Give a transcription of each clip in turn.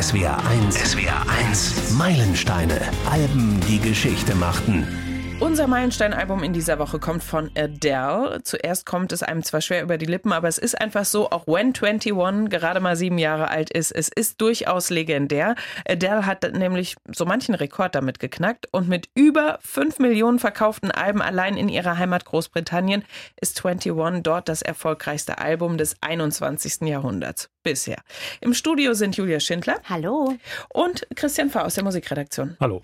SWR 1. SWR 1. Meilensteine. Alben, die Geschichte machten. Unser Meilenstein-Album in dieser Woche kommt von Adele. Zuerst kommt es einem zwar schwer über die Lippen, aber es ist einfach so, auch wenn 21 gerade mal sieben Jahre alt ist, es ist durchaus legendär. Adele hat nämlich so manchen Rekord damit geknackt und mit über 5 Millionen verkauften Alben allein in ihrer Heimat Großbritannien ist 21 dort das erfolgreichste Album des 21. Jahrhunderts bisher. Im Studio sind Julia Schindler. Hallo. Und Christian Fahr aus der Musikredaktion. Hallo.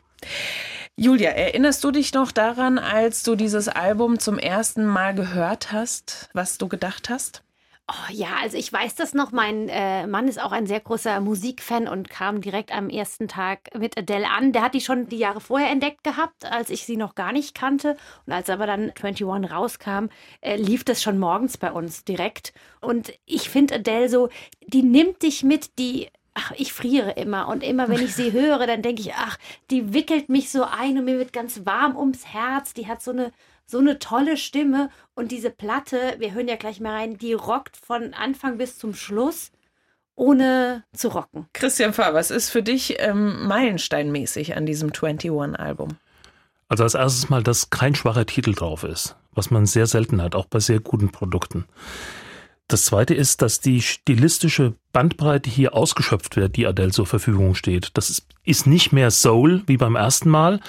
Julia, erinnerst du dich noch daran, als du dieses Album zum ersten Mal gehört hast, was du gedacht hast? Oh, ja, also ich weiß das noch. Mein äh, Mann ist auch ein sehr großer Musikfan und kam direkt am ersten Tag mit Adele an. Der hat die schon die Jahre vorher entdeckt gehabt, als ich sie noch gar nicht kannte. Und als aber dann 21 rauskam, äh, lief das schon morgens bei uns direkt. Und ich finde Adele so, die nimmt dich mit, die ach, ich friere immer. Und immer, wenn ich sie höre, dann denke ich, ach, die wickelt mich so ein und mir wird ganz warm ums Herz. Die hat so eine, so eine tolle Stimme. Und diese Platte, wir hören ja gleich mal rein, die rockt von Anfang bis zum Schluss ohne zu rocken. Christian Fahr, was ist für dich ähm, meilensteinmäßig an diesem 21-Album? Also als erstes mal, dass kein schwacher Titel drauf ist, was man sehr selten hat, auch bei sehr guten Produkten. Das zweite ist, dass die stilistische Bandbreite hier ausgeschöpft wird, die Adele zur Verfügung steht. Das ist, nicht mehr Soul wie beim ersten Mal.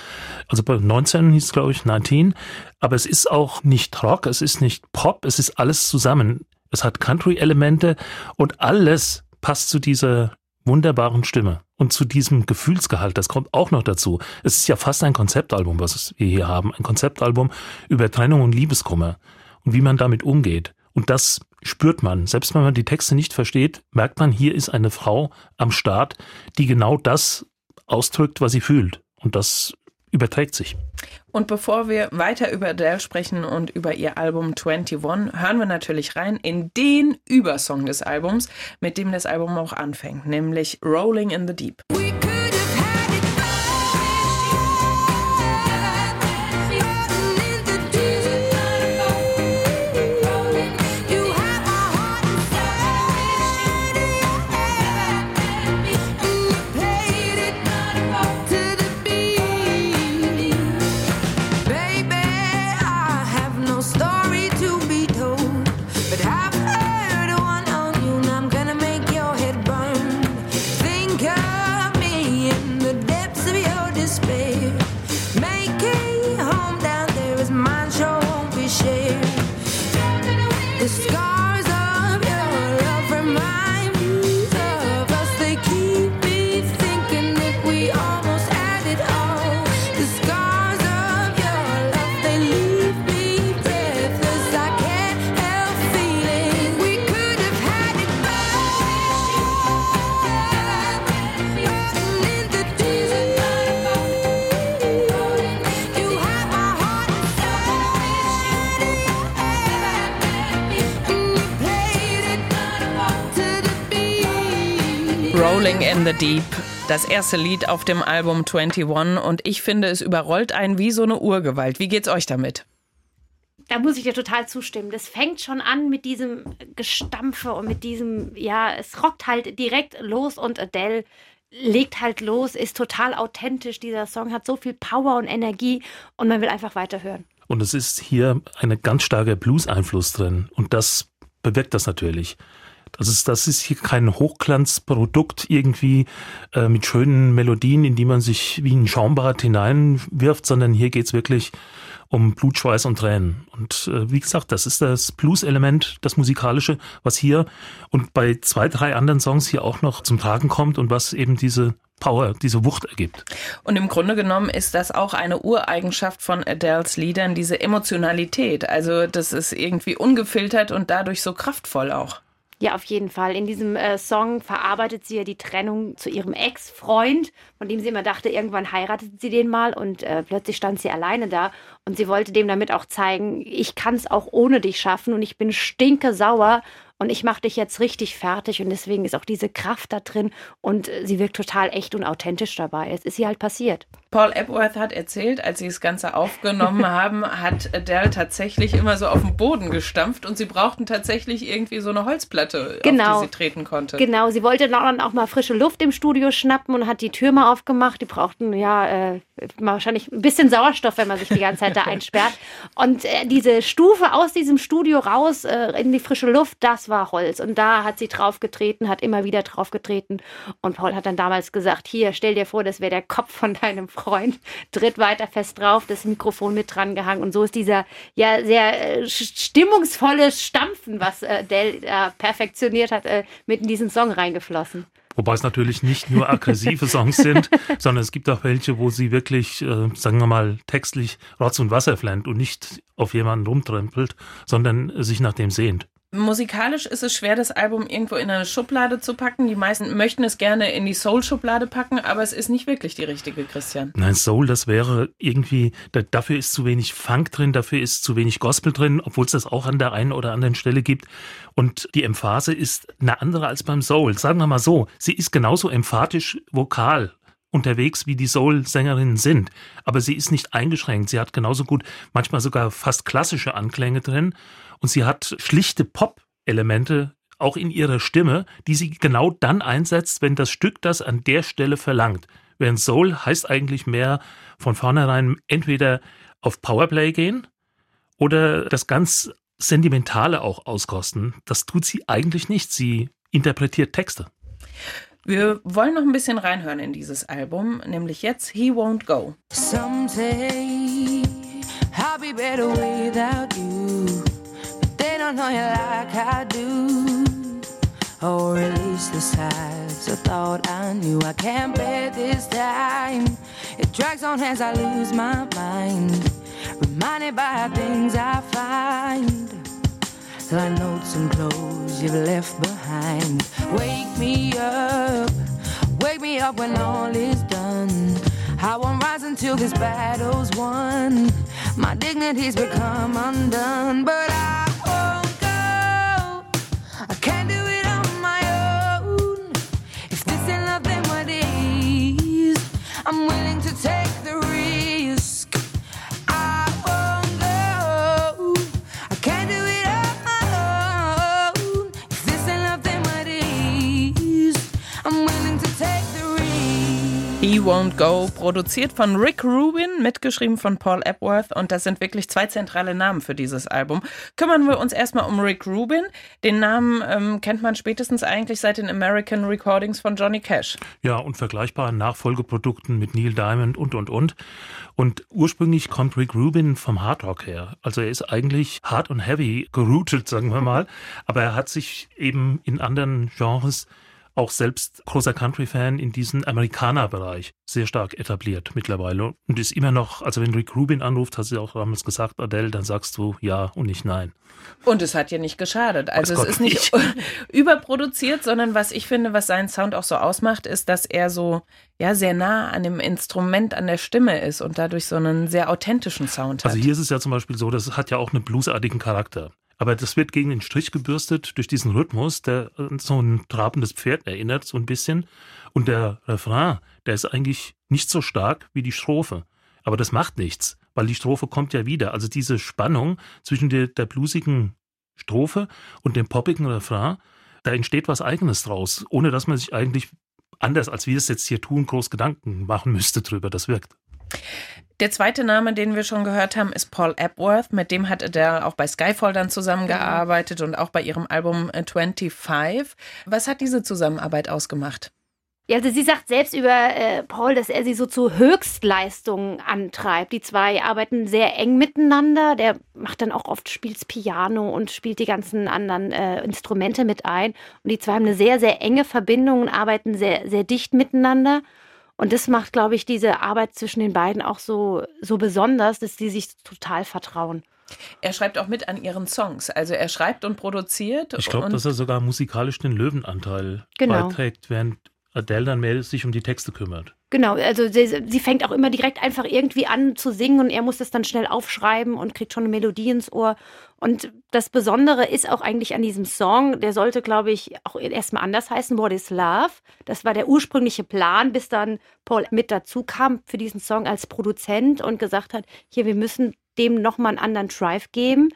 Also bei 19 hieß es, glaube ich, 19. Aber es ist auch nicht Rock, es ist nicht Pop, es ist alles zusammen. Es hat Country-Elemente und alles passt zu dieser wunderbaren Stimme und zu diesem Gefühlsgehalt. Das kommt auch noch dazu. Es ist ja fast ein Konzeptalbum, was wir hier haben. Ein Konzeptalbum über Trennung und Liebeskummer und wie man damit umgeht. Und das spürt man. Selbst wenn man die Texte nicht versteht, merkt man, hier ist eine Frau am Start, die genau das ausdrückt, was sie fühlt. Und das überträgt sich. Und bevor wir weiter über Adele sprechen und über ihr Album 21, hören wir natürlich rein in den Übersong des Albums, mit dem das Album auch anfängt, nämlich Rolling in the Deep. Deep. Das erste Lied auf dem Album 21 und ich finde, es überrollt einen wie so eine Urgewalt. Wie geht's euch damit? Da muss ich dir total zustimmen. Das fängt schon an mit diesem Gestampfe und mit diesem, ja, es rockt halt direkt los und Adele legt halt los, ist total authentisch. Dieser Song hat so viel Power und Energie und man will einfach weiterhören. Und es ist hier ein ganz starker Blues-Einfluss drin und das bewirkt das natürlich. Das ist, das ist hier kein Hochglanzprodukt irgendwie äh, mit schönen Melodien, in die man sich wie ein Schaumbad hineinwirft, sondern hier geht's wirklich um Blut, Schweiß und Tränen. Und äh, wie gesagt, das ist das Blues-Element, das musikalische, was hier und bei zwei, drei anderen Songs hier auch noch zum Tragen kommt und was eben diese Power, diese Wucht ergibt. Und im Grunde genommen ist das auch eine Ureigenschaft von Adels Liedern, diese Emotionalität. Also das ist irgendwie ungefiltert und dadurch so kraftvoll auch. Ja, auf jeden Fall. In diesem äh, Song verarbeitet sie ja die Trennung zu ihrem Ex-Freund, von dem sie immer dachte, irgendwann heiratet sie den mal und äh, plötzlich stand sie alleine da und sie wollte dem damit auch zeigen, ich kann es auch ohne dich schaffen und ich bin stinke sauer und ich mache dich jetzt richtig fertig und deswegen ist auch diese Kraft da drin und äh, sie wirkt total echt und authentisch dabei. Es ist ihr halt passiert. Paul Epworth hat erzählt, als sie das Ganze aufgenommen haben, hat Adele tatsächlich immer so auf den Boden gestampft und sie brauchten tatsächlich irgendwie so eine Holzplatte, genau. auf die sie treten konnte. Genau, sie wollte dann auch mal frische Luft im Studio schnappen und hat die Tür mal aufgemacht. Die brauchten ja äh, wahrscheinlich ein bisschen Sauerstoff, wenn man sich die ganze Zeit da einsperrt. Und äh, diese Stufe aus diesem Studio raus äh, in die frische Luft, das war Holz. Und da hat sie draufgetreten, hat immer wieder draufgetreten. Und Paul hat dann damals gesagt, hier, stell dir vor, das wäre der Kopf von deinem Freund. Tritt weiter fest drauf, das Mikrofon mit dran gehangen. Und so ist dieser ja sehr äh, stimmungsvolle Stampfen, was äh, Dell perfektioniert hat, äh, mit in diesen Song reingeflossen. Wobei es natürlich nicht nur aggressive Songs sind, sondern es gibt auch welche, wo sie wirklich, äh, sagen wir mal, textlich Rotz und Wasser flennt und nicht auf jemanden rumtrempelt, sondern sich nach dem sehnt. Musikalisch ist es schwer, das Album irgendwo in eine Schublade zu packen. Die meisten möchten es gerne in die Soul-Schublade packen, aber es ist nicht wirklich die richtige, Christian. Nein, Soul, das wäre irgendwie, da, dafür ist zu wenig Funk drin, dafür ist zu wenig Gospel drin, obwohl es das auch an der einen oder anderen Stelle gibt. Und die Emphase ist eine andere als beim Soul. Sagen wir mal so, sie ist genauso emphatisch vokal unterwegs, wie die Soul-Sängerinnen sind. Aber sie ist nicht eingeschränkt. Sie hat genauso gut, manchmal sogar fast klassische Anklänge drin. Und sie hat schlichte Pop-Elemente auch in ihrer Stimme, die sie genau dann einsetzt, wenn das Stück das an der Stelle verlangt. Während Soul heißt eigentlich mehr von vornherein entweder auf Powerplay gehen oder das ganz Sentimentale auch auskosten. Das tut sie eigentlich nicht. Sie interpretiert Texte. Wir wollen noch ein bisschen reinhören in dieses Album, nämlich jetzt He Won't Go. Someday I'll be better without you. Don't know you like I do. Oh, or at least the sides I thought I knew. I can't bear this time. It drags on as I lose my mind. Reminded by things I find. Like notes and clothes you've left behind. Wake me up. Wake me up when all is done. I won't rise until this battle's won. My dignity's become undone, but I I'm willing to take the risk. He Won't Go, produziert von Rick Rubin, mitgeschrieben von Paul Epworth und das sind wirklich zwei zentrale Namen für dieses Album. Kümmern wir uns erstmal um Rick Rubin. Den Namen ähm, kennt man spätestens eigentlich seit den American Recordings von Johnny Cash. Ja, und vergleichbaren Nachfolgeprodukten mit Neil Diamond und, und, und. Und ursprünglich kommt Rick Rubin vom Hard Rock her. Also er ist eigentlich hard und heavy geroutet, sagen wir mal. Aber er hat sich eben in anderen Genres auch selbst großer Country-Fan in diesem Amerikaner-Bereich sehr stark etabliert mittlerweile und ist immer noch, also wenn Rick Rubin anruft, hast du auch damals gesagt, Adele, dann sagst du ja und nicht nein. Und es hat ja nicht geschadet. Also es ist nicht, nicht überproduziert, sondern was ich finde, was seinen Sound auch so ausmacht, ist, dass er so ja sehr nah an dem Instrument, an der Stimme ist und dadurch so einen sehr authentischen Sound hat. Also hier ist es ja zum Beispiel so, das hat ja auch einen bluesartigen Charakter. Aber das wird gegen den Strich gebürstet durch diesen Rhythmus, der so ein trabendes Pferd erinnert, so ein bisschen. Und der Refrain, der ist eigentlich nicht so stark wie die Strophe. Aber das macht nichts, weil die Strophe kommt ja wieder. Also diese Spannung zwischen der, der bluesigen Strophe und dem poppigen Refrain, da entsteht was Eigenes draus, ohne dass man sich eigentlich anders, als wir es jetzt hier tun, groß Gedanken machen müsste drüber. Das wirkt. Der zweite Name, den wir schon gehört haben, ist Paul Epworth. Mit dem hat er auch bei Skyfall dann zusammengearbeitet und auch bei ihrem Album 25. Was hat diese Zusammenarbeit ausgemacht? Ja, also sie sagt selbst über äh, Paul, dass er sie so zu Höchstleistungen antreibt. Die zwei arbeiten sehr eng miteinander. Der macht dann auch oft spielt Piano und spielt die ganzen anderen äh, Instrumente mit ein. Und die zwei haben eine sehr, sehr enge Verbindung und arbeiten sehr, sehr dicht miteinander. Und das macht, glaube ich, diese Arbeit zwischen den beiden auch so, so besonders, dass die sich total vertrauen. Er schreibt auch mit an ihren Songs. Also er schreibt und produziert. Ich glaube, dass er sogar musikalisch den Löwenanteil genau. beiträgt, während Adele dann mehr sich um die Texte kümmert. Genau, also sie, sie, fängt auch immer direkt einfach irgendwie an zu singen und er muss das dann schnell aufschreiben und kriegt schon eine Melodie ins Ohr. Und das Besondere ist auch eigentlich an diesem Song, der sollte, glaube ich, auch erstmal anders heißen, What is Love? Das war der ursprüngliche Plan, bis dann Paul mit dazu kam für diesen Song als Produzent und gesagt hat, hier, wir müssen dem nochmal einen anderen Drive geben.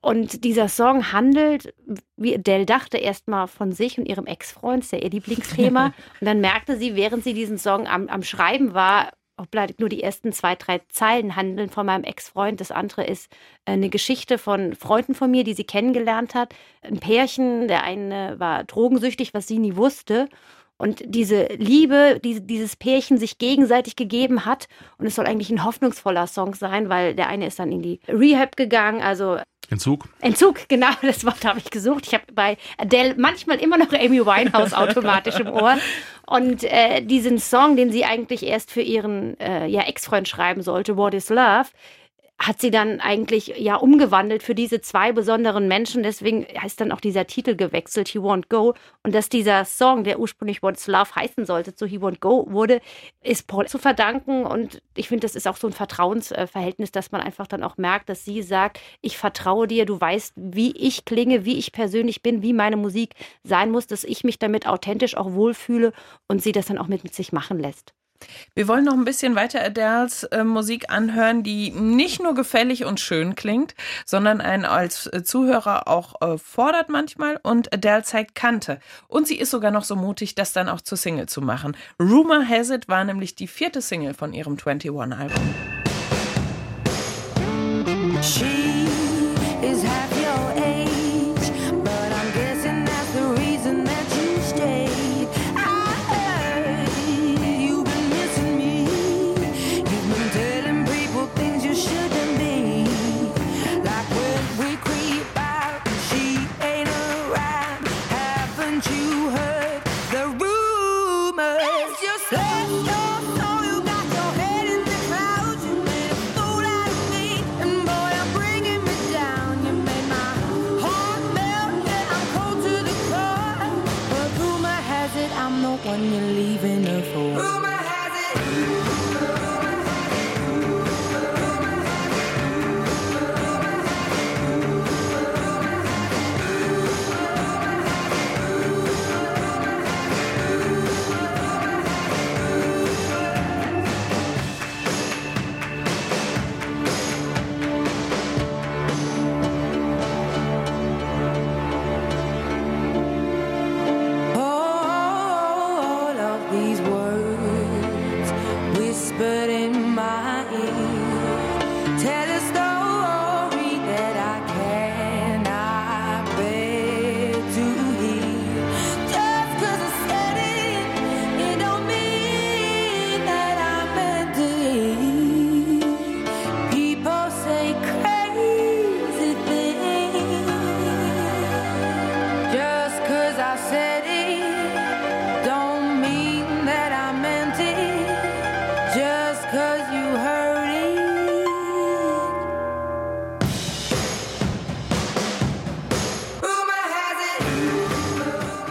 Und dieser Song handelt, wie Adele dachte, erstmal von sich und ihrem Ex-Freund, ist ja ihr Lieblingsthema. und dann merkte sie, während sie diesen Song am, am Schreiben war, obgleich nur die ersten zwei, drei Zeilen handeln von meinem Ex-Freund. Das andere ist äh, eine Geschichte von Freunden von mir, die sie kennengelernt hat. Ein Pärchen, der eine war drogensüchtig, was sie nie wusste und diese Liebe, die dieses Pärchen sich gegenseitig gegeben hat. Und es soll eigentlich ein hoffnungsvoller Song sein, weil der eine ist dann in die Rehab gegangen, also Entzug. Entzug, genau, das Wort habe ich gesucht. Ich habe bei Adele manchmal immer noch Amy Winehouse automatisch im Ohr. Und äh, diesen Song, den sie eigentlich erst für ihren äh, ja, Ex-Freund schreiben sollte, What is Love, hat sie dann eigentlich ja umgewandelt für diese zwei besonderen Menschen. Deswegen heißt dann auch dieser Titel gewechselt, He Won't Go. Und dass dieser Song, der ursprünglich What's Love heißen sollte, zu He Won't Go wurde, ist Paul zu verdanken. Und ich finde, das ist auch so ein Vertrauensverhältnis, dass man einfach dann auch merkt, dass sie sagt, ich vertraue dir, du weißt, wie ich klinge, wie ich persönlich bin, wie meine Musik sein muss, dass ich mich damit authentisch auch wohlfühle und sie das dann auch mit sich machen lässt. Wir wollen noch ein bisschen weiter Adels äh, Musik anhören, die nicht nur gefällig und schön klingt, sondern einen als äh, Zuhörer auch äh, fordert manchmal und Adele zeigt Kante. Und sie ist sogar noch so mutig, das dann auch zur Single zu machen. Rumor Has It war nämlich die vierte Single von ihrem 21-Album.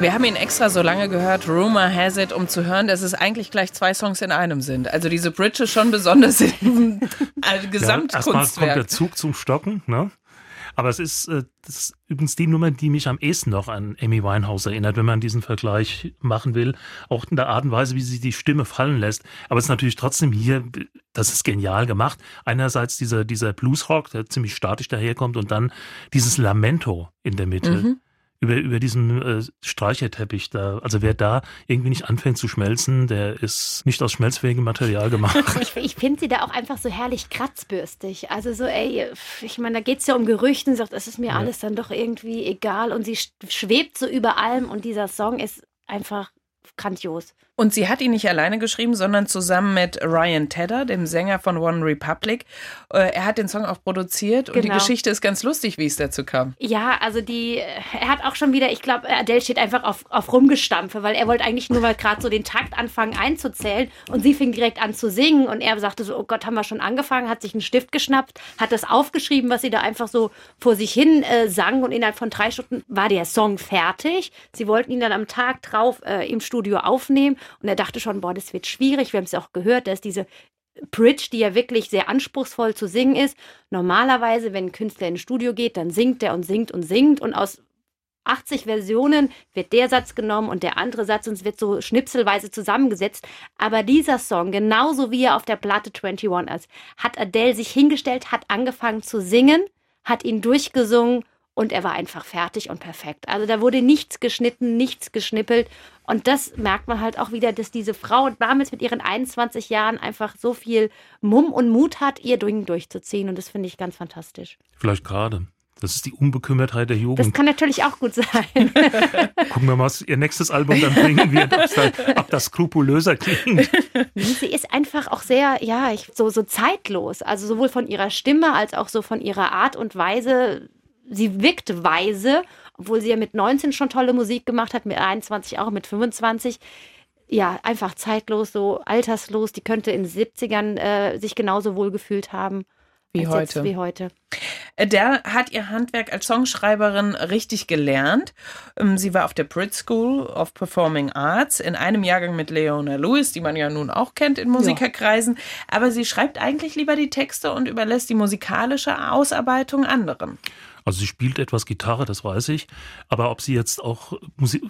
Wir haben ihn extra so lange gehört, Rumor Has It, um zu hören, dass es eigentlich gleich zwei Songs in einem sind. Also diese Bridge ist schon besonders im also Gesamtkunstwerk. Ja, erstmal kommt der Zug zum Stocken, ne? Aber es ist, äh, ist übrigens die Nummer, die mich am ehesten noch an Amy Winehouse erinnert, wenn man diesen Vergleich machen will. Auch in der Art und Weise, wie sie die Stimme fallen lässt. Aber es ist natürlich trotzdem hier, das ist genial gemacht. Einerseits dieser, dieser Bluesrock, der ziemlich statisch daherkommt und dann dieses Lamento in der Mitte. Mhm über, über diesen äh, Streicherteppich da. Also wer da irgendwie nicht anfängt zu schmelzen, der ist nicht aus schmelzfähigem Material gemacht. ich ich finde sie da auch einfach so herrlich kratzbürstig. Also so, ey, ich meine, da geht es ja um Gerüchten, sagt, es ist mir ja. alles dann doch irgendwie egal und sie schwebt so über allem und dieser Song ist einfach grandios. Und sie hat ihn nicht alleine geschrieben, sondern zusammen mit Ryan Tedder, dem Sänger von One Republic. Äh, er hat den Song auch produziert und die genau. Geschichte ist ganz lustig, wie es dazu kam. Ja, also die, er hat auch schon wieder, ich glaube, Adele steht einfach auf, auf Rumgestampfe, weil er wollte eigentlich nur mal gerade so den Takt anfangen einzuzählen und sie fing direkt an zu singen und er sagte so, oh Gott, haben wir schon angefangen, hat sich einen Stift geschnappt, hat das aufgeschrieben, was sie da einfach so vor sich hin äh, sang und innerhalb von drei Stunden war der Song fertig. Sie wollten ihn dann am Tag drauf äh, im Studio aufnehmen Und er dachte schon, boah, das wird schwierig. Wir haben es ja auch gehört, dass diese Bridge, die ja wirklich sehr anspruchsvoll zu singen ist. Normalerweise, wenn ein Künstler ins Studio geht, dann singt er und singt und singt und aus 80 Versionen wird der Satz genommen und der andere Satz und es wird so schnipselweise zusammengesetzt. Aber dieser Song, genauso wie er auf der Platte 21 ist, hat Adele sich hingestellt, hat angefangen zu singen, hat ihn durchgesungen und er war einfach fertig und perfekt. Also da wurde nichts geschnitten, nichts geschnippelt. Und das merkt man halt auch wieder, dass diese Frau damals mit ihren 21 Jahren einfach so viel Mumm und Mut hat, ihr Ding durchzuziehen. Und das finde ich ganz fantastisch. Vielleicht gerade. Das ist die Unbekümmertheit der Jugend. Das kann natürlich auch gut sein. Gucken wir mal, was ihr nächstes Album dann bringen wird, ob das skrupulöser klingt. Sie ist einfach auch sehr, ja, ich, so, so zeitlos. Also sowohl von ihrer Stimme als auch so von ihrer Art und Weise. Sie wirkt weise, obwohl sie ja mit 19 schon tolle Musik gemacht hat, mit 21 auch, mit 25 ja, einfach zeitlos, so alterslos. Die könnte in den 70ern äh, sich genauso wohl gefühlt haben. Wie heute. wie heute. Adele hat ihr Handwerk als Songschreiberin richtig gelernt. Ähm, sie war auf der Brit School of Performing Arts in einem Jahrgang mit Leona Lewis, die man ja nun auch kennt in Musikerkreisen. Ja. Aber sie schreibt eigentlich lieber die Texte und überlässt die musikalische Ausarbeitung anderen. Also sie spielt etwas Gitarre, das weiß ich. Aber ob sie jetzt auch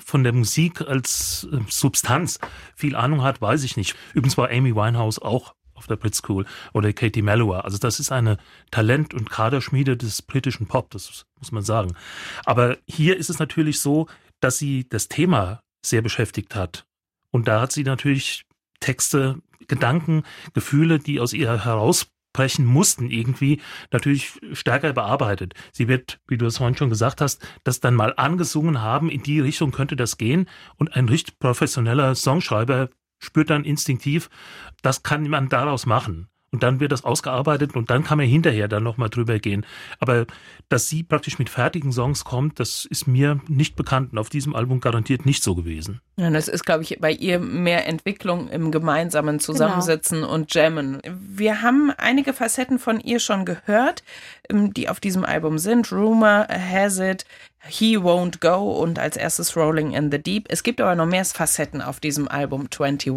von der Musik als äh, Substanz viel Ahnung hat, weiß ich nicht. Übrigens war Amy Winehouse auch auf der Brit School oder Katie Melua. Also das ist eine Talent- und Kaderschmiede des britischen Pop, das muss man sagen. Aber hier ist es natürlich so, dass sie das Thema sehr beschäftigt hat. Und da hat sie natürlich Texte, Gedanken, Gefühle, die aus ihr herausbrechen mussten, irgendwie natürlich stärker bearbeitet. Sie wird, wie du es vorhin schon gesagt hast, das dann mal angesungen haben, in die Richtung könnte das gehen. Und ein richtig professioneller Songschreiber spürt dann instinktiv, das kann man daraus machen. Und dann wird das ausgearbeitet und dann kann man hinterher dann nochmal drüber gehen. Aber dass sie praktisch mit fertigen Songs kommt, das ist mir nicht bekannt und auf diesem Album garantiert nicht so gewesen. Ja, das ist, glaube ich, bei ihr mehr Entwicklung im gemeinsamen Zusammensitzen genau. und Jammen. Wir haben einige Facetten von ihr schon gehört, ähm, die auf diesem Album sind. Rumor Has It, He Won't Go und als erstes Rolling in the Deep. Es gibt aber noch mehr Facetten auf diesem Album 21.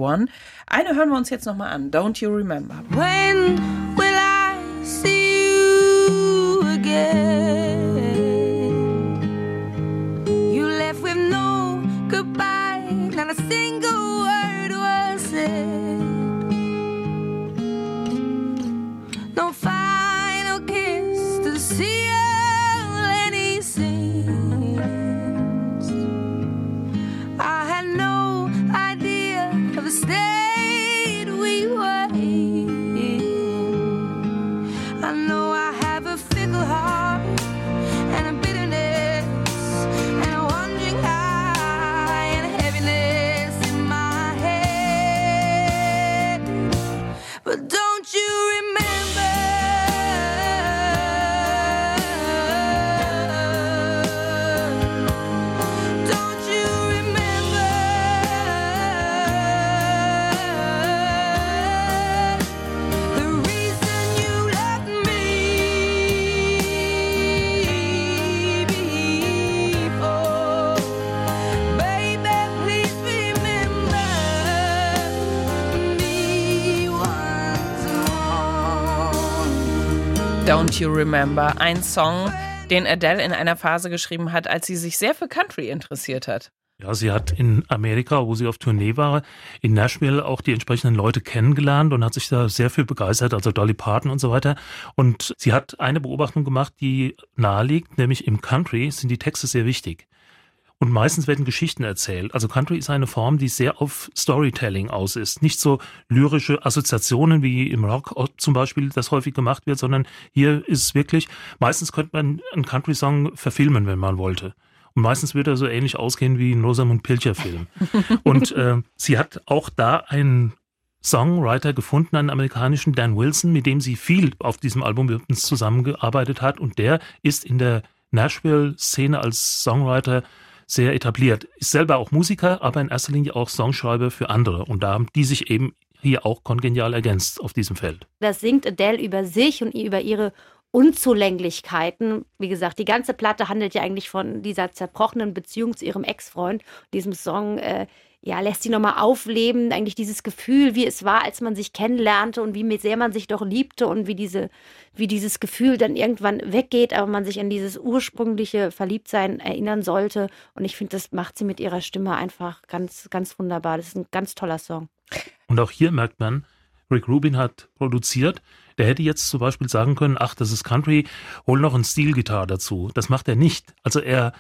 Eine hören wir uns jetzt nochmal an. Don't You Remember? When I know Don't You Remember? Ein Song, den Adele in einer Phase geschrieben hat, als sie sich sehr für Country interessiert hat. Ja, sie hat in Amerika, wo sie auf Tournee war, in Nashville auch die entsprechenden Leute kennengelernt und hat sich da sehr viel begeistert, also Dolly Parton und so weiter. Und sie hat eine Beobachtung gemacht, die naheliegt, nämlich im Country sind die Texte sehr wichtig. Und meistens werden Geschichten erzählt. Also Country ist eine Form, die sehr auf Storytelling aus ist. Nicht so lyrische Assoziationen wie im Rock zum Beispiel, das häufig gemacht wird, sondern hier ist es wirklich, meistens könnte man einen Country-Song verfilmen, wenn man wollte. Und meistens wird er so ähnlich ausgehen wie ein Rosamund Pilcher-Film. Und äh, sie hat auch da einen Songwriter gefunden, einen amerikanischen Dan Wilson, mit dem sie viel auf diesem Album zusammengearbeitet hat. Und der ist in der Nashville-Szene als Songwriter sehr etabliert. Ist selber auch Musiker, aber in erster Linie auch Songschreiber für andere. Und da haben die sich eben hier auch kongenial ergänzt auf diesem Feld. Das singt Adele über sich und über ihre Unzulänglichkeiten. Wie gesagt, die ganze Platte handelt ja eigentlich von dieser zerbrochenen Beziehung zu ihrem Ex-Freund, diesem Song äh, ja, lässt sie nochmal aufleben, eigentlich dieses Gefühl, wie es war, als man sich kennenlernte und wie sehr man sich doch liebte und wie diese, wie dieses Gefühl dann irgendwann weggeht, aber man sich an dieses ursprüngliche Verliebtsein erinnern sollte. Und ich finde, das macht sie mit ihrer Stimme einfach ganz, ganz wunderbar. Das ist ein ganz toller Song. Und auch hier merkt man, Rick Rubin hat produziert. Der hätte jetzt zum Beispiel sagen können, ach, das ist Country, hol noch ein Stilgitarre dazu. Das macht er nicht. Also er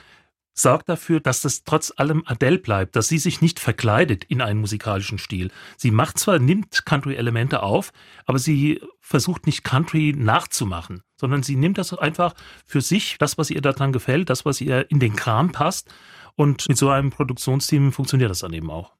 sorgt dafür, dass das trotz allem Adele bleibt, dass sie sich nicht verkleidet in einen musikalischen Stil. Sie macht zwar, nimmt Country-Elemente auf, aber sie versucht nicht Country nachzumachen, sondern sie nimmt das einfach für sich, das, was ihr daran gefällt, das, was ihr in den Kram passt. Und mit so einem Produktionsteam funktioniert das dann eben auch.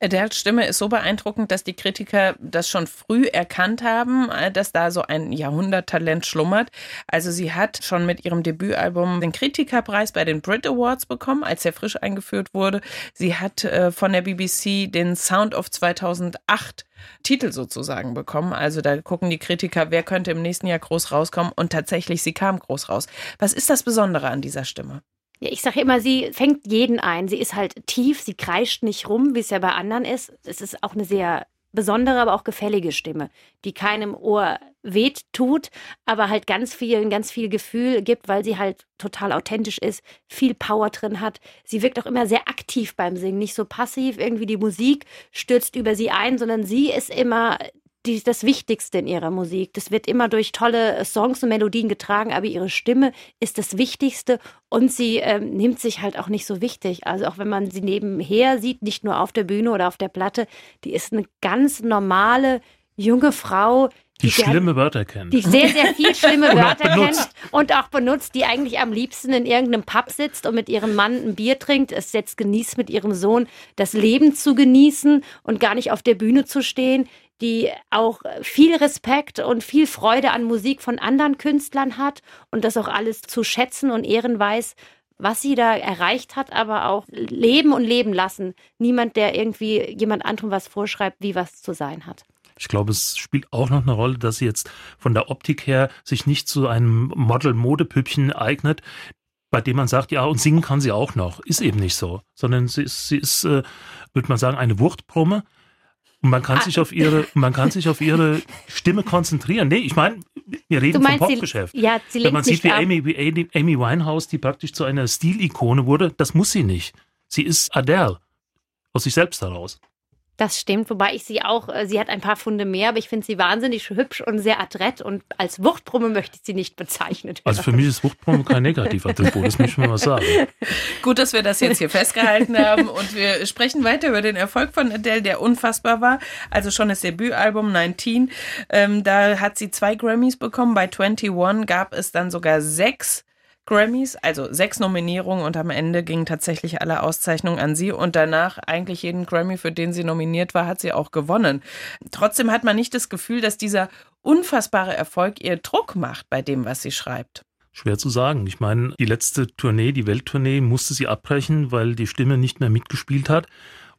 Adele's Stimme ist so beeindruckend, dass die Kritiker das schon früh erkannt haben, äh, dass da so ein Jahrhunderttalent schlummert. Also sie hat schon mit ihrem Debütalbum den Kritikerpreis bei den Brit Awards bekommen, als er frisch eingeführt wurde. Sie hat äh, von der BBC den Sound of 2008 Titel sozusagen bekommen. Also da gucken die Kritiker, wer könnte im nächsten Jahr groß rauskommen. Und tatsächlich, sie kam groß raus. Was ist das Besondere an dieser Stimme? Ja, ich sage immer, sie fängt jeden ein. Sie ist halt tief, sie kreischt nicht rum, wie es ja bei anderen ist. Es ist auch eine sehr besondere, aber auch gefällige Stimme, die keinem Ohr weht tut, aber halt ganz viel, ganz viel Gefühl gibt, weil sie halt total authentisch ist, viel Power drin hat. Sie wirkt auch immer sehr aktiv beim Singen, nicht so passiv, irgendwie die Musik stürzt über sie ein, sondern sie ist immer die, das Wichtigste in ihrer Musik. Das wird immer durch tolle Songs und Melodien getragen, aber ihre Stimme ist das Wichtigste und sie ähm, nimmt sich halt auch nicht so wichtig. Also auch wenn man sie nebenher sieht, nicht nur auf der Bühne oder auf der Platte, die ist eine ganz normale junge Frau, die, die schlimme Wörter kennt. Die sehr, sehr viel schlimme Wörter kennt und auch benutzt, die eigentlich am liebsten in irgendeinem Pub sitzt und mit ihrem Mann ein Bier trinkt, es jetzt genießt mit ihrem Sohn das Leben zu genießen und gar nicht auf der Bühne zu stehen die auch viel Respekt und viel Freude an Musik von anderen Künstlern hat und das auch alles zu schätzen und ehren weiß, was sie da erreicht hat, aber auch leben und leben lassen. Niemand, der irgendwie jemand anderem was vorschreibt, wie was zu sein hat. Ich glaube, es spielt auch noch eine Rolle, dass sie jetzt von der Optik her sich nicht zu einem Model-Modepüppchen eignet, bei dem man sagt, ja, und singen kann sie auch noch. Ist eben nicht so, sondern sie ist, sie ist äh, würde man sagen, eine Wuchtbrumme, und man kann ah. sich auf ihre, man kann sich auf ihre Stimme konzentrieren. Nee, ich meine, wir reden vom Popgeschäft. ja, sie Wenn man sieht, wie Amy, wie Amy Winehouse, die praktisch zu einer Stilikone wurde, das muss sie nicht. Sie ist Adele. Aus sich selbst heraus. Das stimmt, wobei ich sie auch, äh, sie hat ein paar Funde mehr, aber ich finde sie wahnsinnig hübsch und sehr adrett und als Wuchtbrumme möchte ich sie nicht bezeichnen. Also für mich ist Wuchtbrumme kein negativer Attribut, das möchte ich mal sagen. Gut, dass wir das jetzt hier festgehalten haben und wir sprechen weiter über den Erfolg von Adele, der unfassbar war. Also schon das Debütalbum 19, ähm, da hat sie zwei Grammys bekommen, bei 21 gab es dann sogar sechs Grammys, also sechs Nominierungen und am Ende gingen tatsächlich alle Auszeichnungen an sie und danach eigentlich jeden Grammy, für den sie nominiert war, hat sie auch gewonnen. Trotzdem hat man nicht das Gefühl, dass dieser unfassbare Erfolg ihr Druck macht bei dem, was sie schreibt. Schwer zu sagen. Ich meine, die letzte Tournee, die Welttournee, musste sie abbrechen, weil die Stimme nicht mehr mitgespielt hat.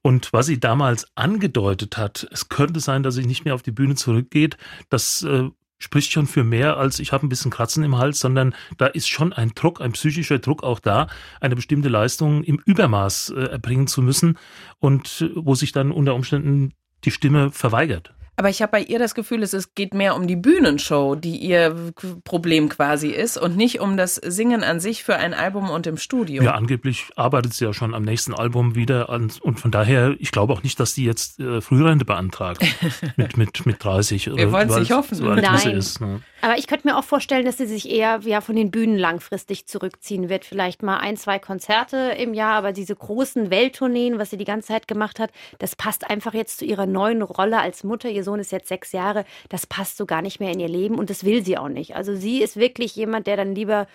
Und was sie damals angedeutet hat, es könnte sein, dass sie nicht mehr auf die Bühne zurückgeht, das äh, spricht schon für mehr als ich habe ein bisschen Kratzen im Hals, sondern da ist schon ein Druck, ein psychischer Druck auch da, eine bestimmte Leistung im Übermaß äh, erbringen zu müssen und äh, wo sich dann unter Umständen die Stimme verweigert. Aber ich habe bei ihr das Gefühl, es geht mehr um die Bühnenshow, die ihr Problem quasi ist und nicht um das Singen an sich für ein Album und im Studio. Ja, angeblich arbeitet sie ja schon am nächsten Album wieder und von daher, ich glaube auch nicht, dass die jetzt äh, Frührente beantragt mit, mit, mit 30. Wir wollen es nicht hoffen. So Nein. Ist, ne? Aber ich könnte mir auch vorstellen, dass sie sich eher ja, von den Bühnen langfristig zurückziehen wird. Vielleicht mal ein, zwei Konzerte im Jahr, aber diese großen Welttourneen, was sie die ganze Zeit gemacht hat, das passt einfach jetzt zu ihrer neuen Rolle als Mutter. Ihr Sohn ist jetzt sechs Jahre, das passt so gar nicht mehr in ihr Leben und das will sie auch nicht. Also sie ist wirklich jemand, der dann lieber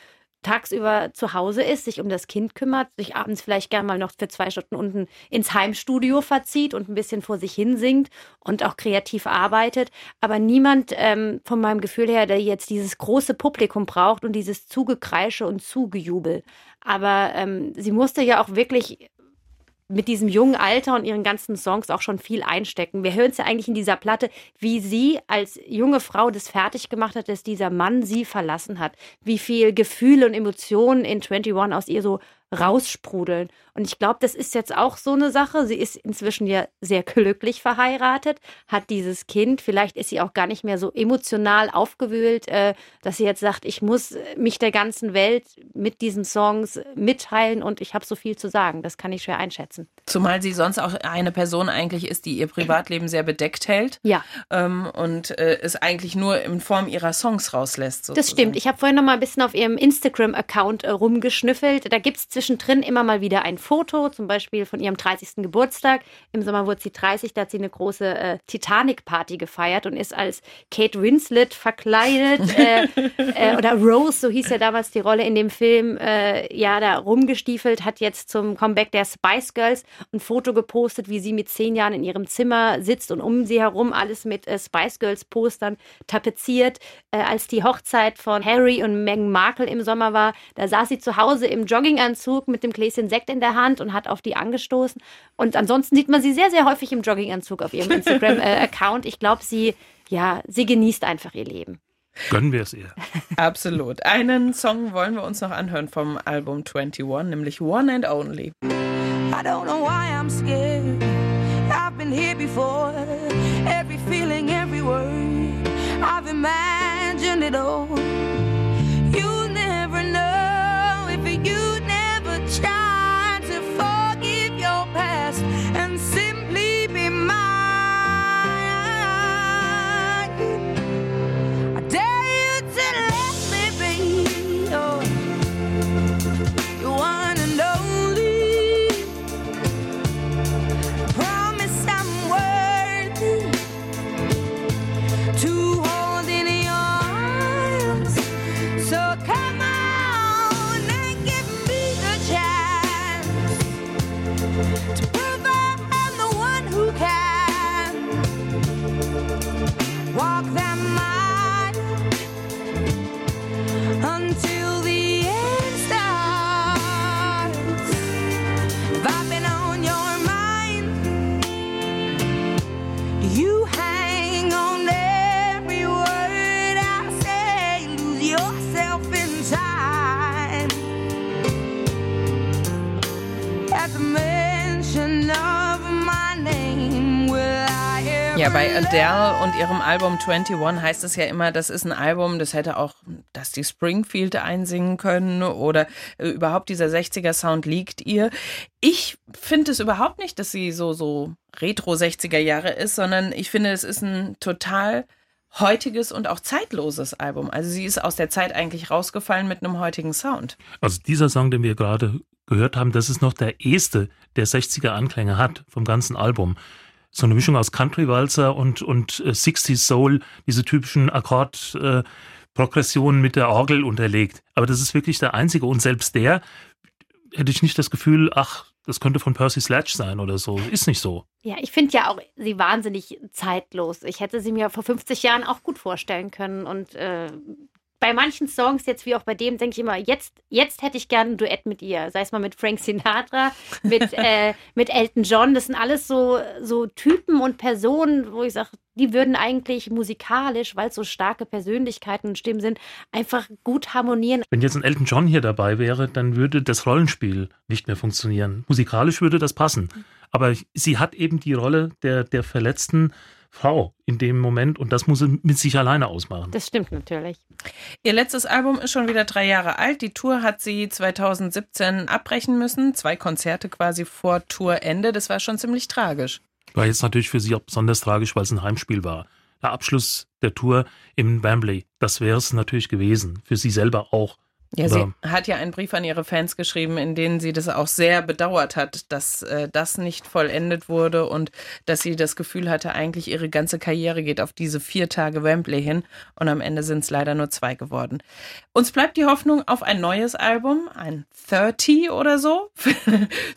tagsüber zu Hause ist, sich um das Kind kümmert, sich abends vielleicht gerne mal noch für zwei Stunden unten ins Heimstudio verzieht und ein bisschen vor sich hin singt und auch kreativ arbeitet. Aber niemand ähm, von meinem Gefühl her, der jetzt dieses große Publikum braucht und dieses Zugekreische und Zugejubel. Aber ähm, sie musste ja auch wirklich mit diesem jungen Alter und ihren ganzen Songs auch schon viel einstecken. Wir hören es ja eigentlich in dieser Platte, wie sie als junge Frau das fertig gemacht hat, dass dieser Mann sie verlassen hat. Wie viel Gefühle und Emotionen in 21 aus ihr so raussprudeln. Und ich glaube, das ist jetzt auch so eine Sache. Sie ist inzwischen ja sehr glücklich verheiratet, hat dieses Kind. Vielleicht ist sie auch gar nicht mehr so emotional aufgewühlt, äh, dass sie jetzt sagt, ich muss mich der ganzen Welt mit diesen Songs mitteilen und ich habe so viel zu sagen. Das kann ich schwer einschätzen. Zumal sie sonst auch eine Person eigentlich ist, die ihr Privatleben sehr bedeckt hält. Ja. Ähm, und äh, es eigentlich nur in Form ihrer Songs rauslässt. Sozusagen. Das stimmt. Ich habe vorhin noch mal ein bisschen auf ihrem Instagram-Account äh, rumgeschnüffelt. Da gibt es zwischendrin immer mal wieder ein Foto, zum Beispiel von ihrem 30. Geburtstag. Im Sommer wurde sie 30, da hat sie eine große äh, Titanic-Party gefeiert und ist als Kate Winslet verkleidet. äh, äh, oder Rose, so hieß ja damals die Rolle in dem Film, äh, ja, da rumgestiefelt, hat jetzt zum Comeback der Spice Girls ein Foto gepostet, wie sie mit zehn Jahren in ihrem Zimmer sitzt und um sie herum alles mit äh, Spice Girls Postern tapeziert. Äh, als die Hochzeit von Harry und Meghan Markle im Sommer war, da saß sie zu Hause im Jogginganzug mit dem Gläschen Sekt in der Hand und hat auf die angestoßen. Und ansonsten sieht man sie sehr, sehr häufig im Jogginganzug auf ihrem Instagram-Account. ich glaube, sie, ja, sie genießt einfach ihr Leben. Gönnen wir es ihr. Absolut. Einen Song wollen wir uns noch anhören vom Album 21, nämlich One and Only. I don't know why I'm scared. I've been here before. Every feeling, every word. I've imagined it all. Ja, bei Adele und ihrem Album 21 heißt es ja immer, das ist ein Album, das hätte auch Dusty Springfield einsingen können oder äh, überhaupt dieser 60er Sound liegt ihr. Ich finde es überhaupt nicht, dass sie so, so Retro 60er Jahre ist, sondern ich finde, es ist ein total heutiges und auch zeitloses Album. Also sie ist aus der Zeit eigentlich rausgefallen mit einem heutigen Sound. Also dieser Song, den wir gerade gehört haben, das ist noch der erste, der 60er Anklänge hat vom ganzen Album. So eine Mischung aus Country-Walzer und, und äh, 60s Soul, diese typischen Akkord- äh, Progressionen mit der Orgel unterlegt. Aber das ist wirklich der einzige. Und selbst der hätte ich nicht das Gefühl, ach, das könnte von Percy Sledge sein oder so. Ist nicht so. Ja, ich finde ja auch sie wahnsinnig zeitlos. Ich hätte sie mir vor 50 Jahren auch gut vorstellen können. Und äh, bei manchen Songs, jetzt wie auch bei dem, denke ich immer, jetzt, jetzt hätte ich gerne ein Duett mit ihr. Sei es mal mit Frank Sinatra, mit, äh, mit Elton John. Das sind alles so, so Typen und Personen, wo ich sage, die würden eigentlich musikalisch, weil es so starke Persönlichkeiten und Stimmen sind, einfach gut harmonieren. Wenn jetzt ein Elton John hier dabei wäre, dann würde das Rollenspiel nicht mehr funktionieren. Musikalisch würde das passen. Aber sie hat eben die Rolle der, der verletzten Frau in dem Moment und das muss sie mit sich alleine ausmachen. Das stimmt natürlich. Ihr letztes Album ist schon wieder drei Jahre alt. Die Tour hat sie 2017 abbrechen müssen. Zwei Konzerte quasi vor Tourende. Das war schon ziemlich tragisch. War jetzt natürlich für sie auch besonders tragisch, weil es ein Heimspiel war. Der Abschluss der Tour im Wembley, das wäre es natürlich gewesen. Für sie selber auch. Ja, sie hat ja einen Brief an ihre Fans geschrieben, in dem sie das auch sehr bedauert hat, dass äh, das nicht vollendet wurde und dass sie das Gefühl hatte, eigentlich ihre ganze Karriere geht auf diese vier Tage Wembley hin und am Ende sind es leider nur zwei geworden. Uns bleibt die Hoffnung auf ein neues Album, ein 30 oder so. das,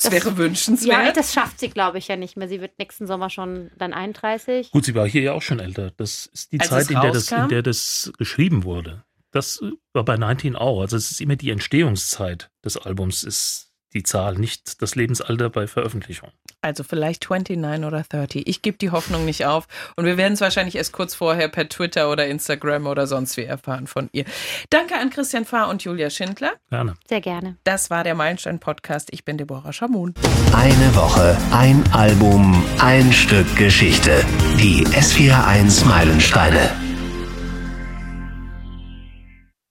das wäre wünschenswert. Ja, das schafft sie, glaube ich, ja nicht mehr. Sie wird nächsten Sommer schon dann 31. Gut, sie war hier ja auch schon älter. Das ist die Als Zeit, in der, das, in der das geschrieben wurde. Das war bei 19 auch. Also es ist immer die Entstehungszeit des Albums, ist die Zahl, nicht das Lebensalter bei Veröffentlichung. Also vielleicht 29 oder 30. Ich gebe die Hoffnung nicht auf. Und wir werden es wahrscheinlich erst kurz vorher per Twitter oder Instagram oder sonst wie erfahren von ihr. Danke an Christian Fahr und Julia Schindler. Gerne. Sehr gerne. Das war der Meilenstein-Podcast. Ich bin Deborah Schamun. Eine Woche, ein Album, ein Stück Geschichte. Die S41 Meilensteine.